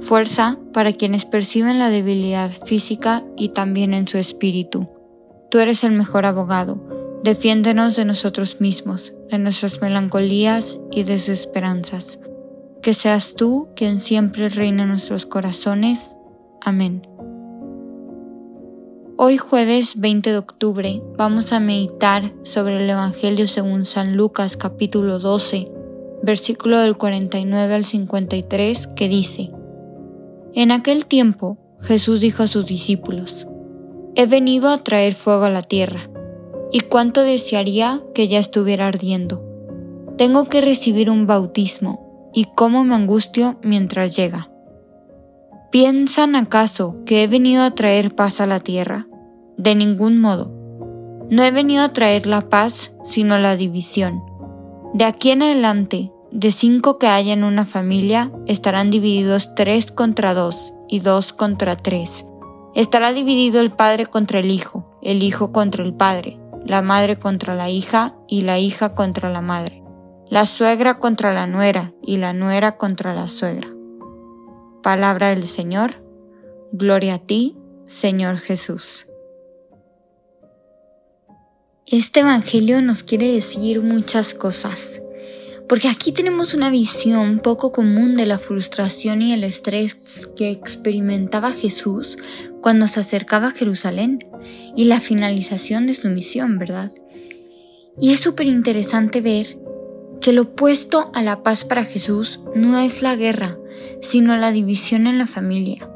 fuerza para quienes perciben la debilidad física y también en su espíritu. Tú eres el mejor abogado, defiéndenos de nosotros mismos, de nuestras melancolías y desesperanzas que seas tú quien siempre reina en nuestros corazones. Amén. Hoy jueves 20 de octubre vamos a meditar sobre el Evangelio según San Lucas capítulo 12, versículo del 49 al 53 que dice, En aquel tiempo Jesús dijo a sus discípulos, He venido a traer fuego a la tierra, y cuánto desearía que ya estuviera ardiendo. Tengo que recibir un bautismo y cómo me angustio mientras llega. ¿Piensan acaso que he venido a traer paz a la tierra? De ningún modo. No he venido a traer la paz, sino la división. De aquí en adelante, de cinco que haya en una familia, estarán divididos tres contra dos y dos contra tres. Estará dividido el padre contra el hijo, el hijo contra el padre, la madre contra la hija y la hija contra la madre la suegra contra la nuera y la nuera contra la suegra. Palabra del Señor, gloria a ti, Señor Jesús. Este Evangelio nos quiere decir muchas cosas, porque aquí tenemos una visión poco común de la frustración y el estrés que experimentaba Jesús cuando se acercaba a Jerusalén y la finalización de su misión, ¿verdad? Y es súper interesante ver que lo opuesto a la paz para Jesús no es la guerra, sino la división en la familia.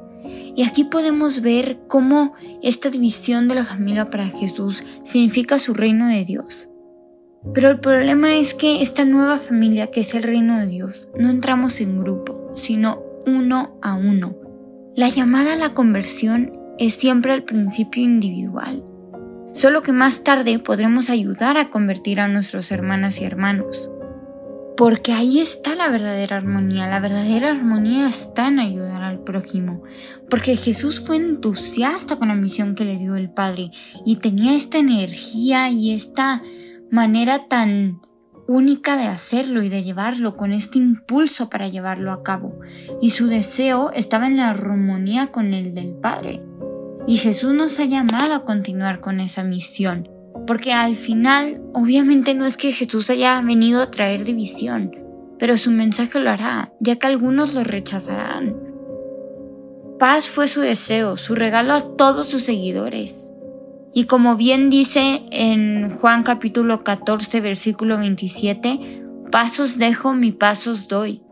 Y aquí podemos ver cómo esta división de la familia para Jesús significa su reino de Dios. Pero el problema es que esta nueva familia que es el reino de Dios, no entramos en grupo, sino uno a uno. La llamada a la conversión es siempre al principio individual, solo que más tarde podremos ayudar a convertir a nuestros hermanas y hermanos porque ahí está la verdadera armonía. La verdadera armonía está en ayudar al prójimo, porque Jesús fue entusiasta con la misión que le dio el Padre y tenía esta energía y esta manera tan única de hacerlo y de llevarlo, con este impulso para llevarlo a cabo. Y su deseo estaba en la armonía con el del Padre. Y Jesús nos ha llamado a continuar con esa misión. Porque al final, obviamente no es que Jesús haya venido a traer división, pero su mensaje lo hará, ya que algunos lo rechazarán. Paz fue su deseo, su regalo a todos sus seguidores. Y como bien dice en Juan capítulo 14 versículo 27, pasos dejo, mi pasos doy.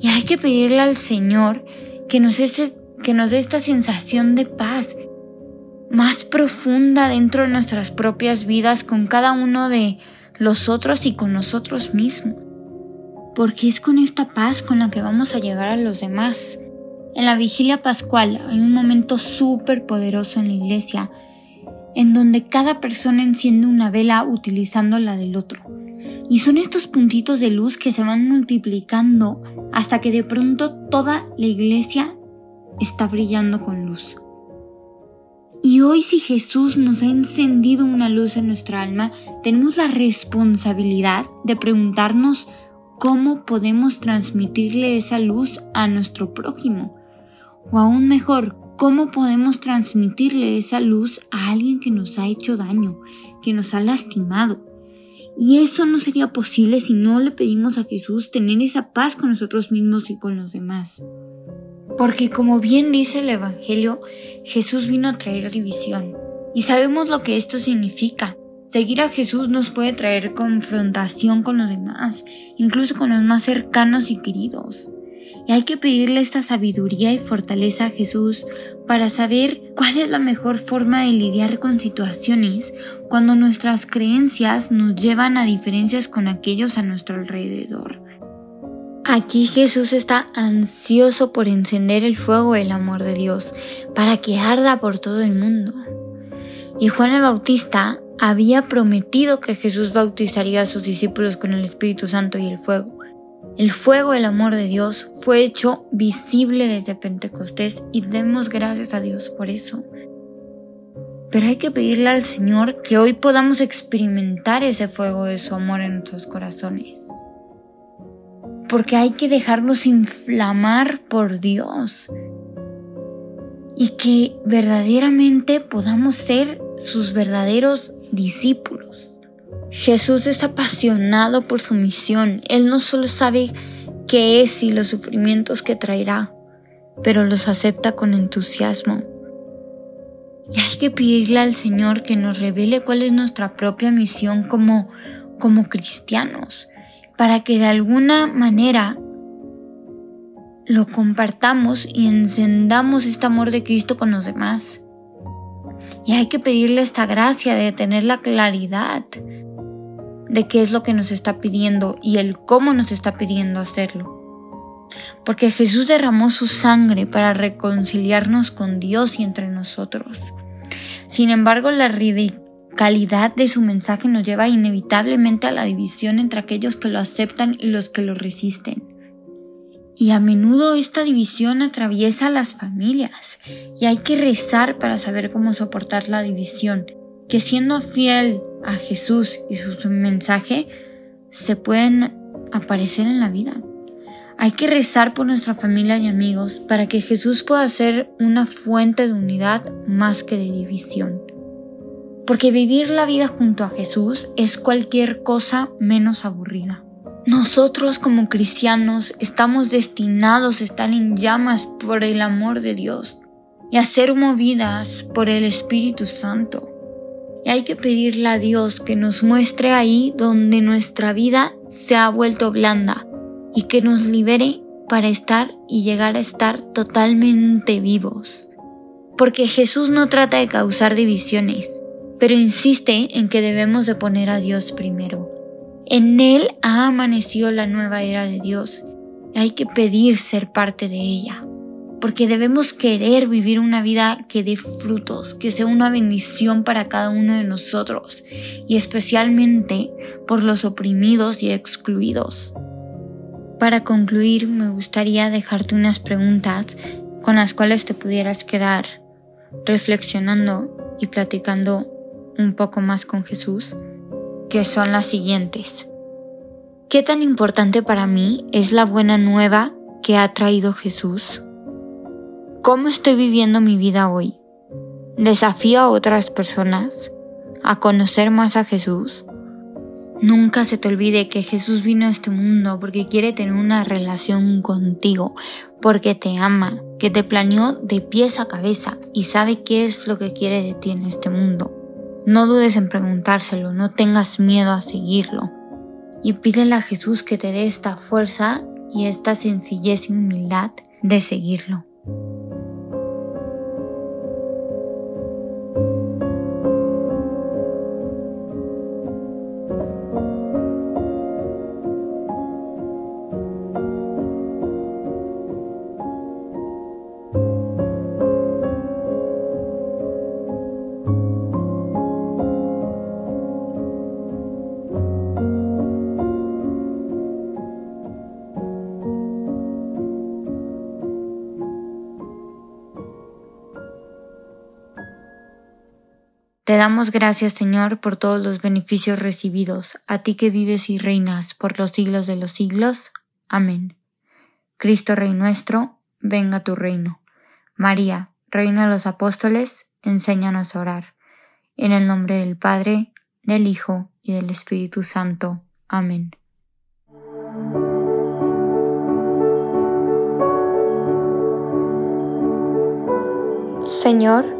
Y hay que pedirle al Señor que nos, que nos dé esta sensación de paz, más profunda dentro de nuestras propias vidas con cada uno de los otros y con nosotros mismos. Porque es con esta paz con la que vamos a llegar a los demás. En la vigilia pascual hay un momento súper poderoso en la iglesia en donde cada persona enciende una vela utilizando la del otro. Y son estos puntitos de luz que se van multiplicando hasta que de pronto toda la iglesia está brillando con luz. Y hoy si Jesús nos ha encendido una luz en nuestra alma, tenemos la responsabilidad de preguntarnos cómo podemos transmitirle esa luz a nuestro prójimo. O aún mejor, cómo podemos transmitirle esa luz a alguien que nos ha hecho daño, que nos ha lastimado. Y eso no sería posible si no le pedimos a Jesús tener esa paz con nosotros mismos y con los demás. Porque como bien dice el Evangelio, Jesús vino a traer división. Y sabemos lo que esto significa. Seguir a Jesús nos puede traer confrontación con los demás, incluso con los más cercanos y queridos. Y hay que pedirle esta sabiduría y fortaleza a Jesús para saber cuál es la mejor forma de lidiar con situaciones cuando nuestras creencias nos llevan a diferencias con aquellos a nuestro alrededor. Aquí Jesús está ansioso por encender el fuego del amor de Dios para que arda por todo el mundo. Y Juan el Bautista había prometido que Jesús bautizaría a sus discípulos con el Espíritu Santo y el fuego. El fuego del amor de Dios fue hecho visible desde Pentecostés y demos gracias a Dios por eso. Pero hay que pedirle al Señor que hoy podamos experimentar ese fuego de su amor en nuestros corazones. Porque hay que dejarnos inflamar por Dios. Y que verdaderamente podamos ser sus verdaderos discípulos. Jesús es apasionado por su misión. Él no solo sabe qué es y los sufrimientos que traerá, pero los acepta con entusiasmo. Y hay que pedirle al Señor que nos revele cuál es nuestra propia misión como, como cristianos, para que de alguna manera lo compartamos y encendamos este amor de Cristo con los demás. Y hay que pedirle esta gracia de tener la claridad de qué es lo que nos está pidiendo y el cómo nos está pidiendo hacerlo. Porque Jesús derramó su sangre para reconciliarnos con Dios y entre nosotros. Sin embargo, la radicalidad de su mensaje nos lleva inevitablemente a la división entre aquellos que lo aceptan y los que lo resisten. Y a menudo esta división atraviesa las familias y hay que rezar para saber cómo soportar la división, que siendo fiel a Jesús y su mensaje se pueden aparecer en la vida. Hay que rezar por nuestra familia y amigos para que Jesús pueda ser una fuente de unidad más que de división. Porque vivir la vida junto a Jesús es cualquier cosa menos aburrida. Nosotros como cristianos estamos destinados a estar en llamas por el amor de Dios y a ser movidas por el Espíritu Santo. Hay que pedirle a Dios que nos muestre ahí donde nuestra vida se ha vuelto blanda y que nos libere para estar y llegar a estar totalmente vivos. Porque Jesús no trata de causar divisiones, pero insiste en que debemos de poner a Dios primero. En Él ha amanecido la nueva era de Dios y hay que pedir ser parte de ella porque debemos querer vivir una vida que dé frutos, que sea una bendición para cada uno de nosotros y especialmente por los oprimidos y excluidos. Para concluir, me gustaría dejarte unas preguntas con las cuales te pudieras quedar reflexionando y platicando un poco más con Jesús, que son las siguientes. ¿Qué tan importante para mí es la buena nueva que ha traído Jesús? ¿Cómo estoy viviendo mi vida hoy? ¿Desafío a otras personas a conocer más a Jesús? Nunca se te olvide que Jesús vino a este mundo porque quiere tener una relación contigo, porque te ama, que te planeó de pies a cabeza y sabe qué es lo que quiere de ti en este mundo. No dudes en preguntárselo, no tengas miedo a seguirlo. Y pídele a Jesús que te dé esta fuerza y esta sencillez y humildad de seguirlo. Te damos gracias, Señor, por todos los beneficios recibidos, a ti que vives y reinas por los siglos de los siglos. Amén. Cristo Rey nuestro, venga tu reino. María, Reina de los Apóstoles, enséñanos a orar. En el nombre del Padre, del Hijo y del Espíritu Santo. Amén. Señor,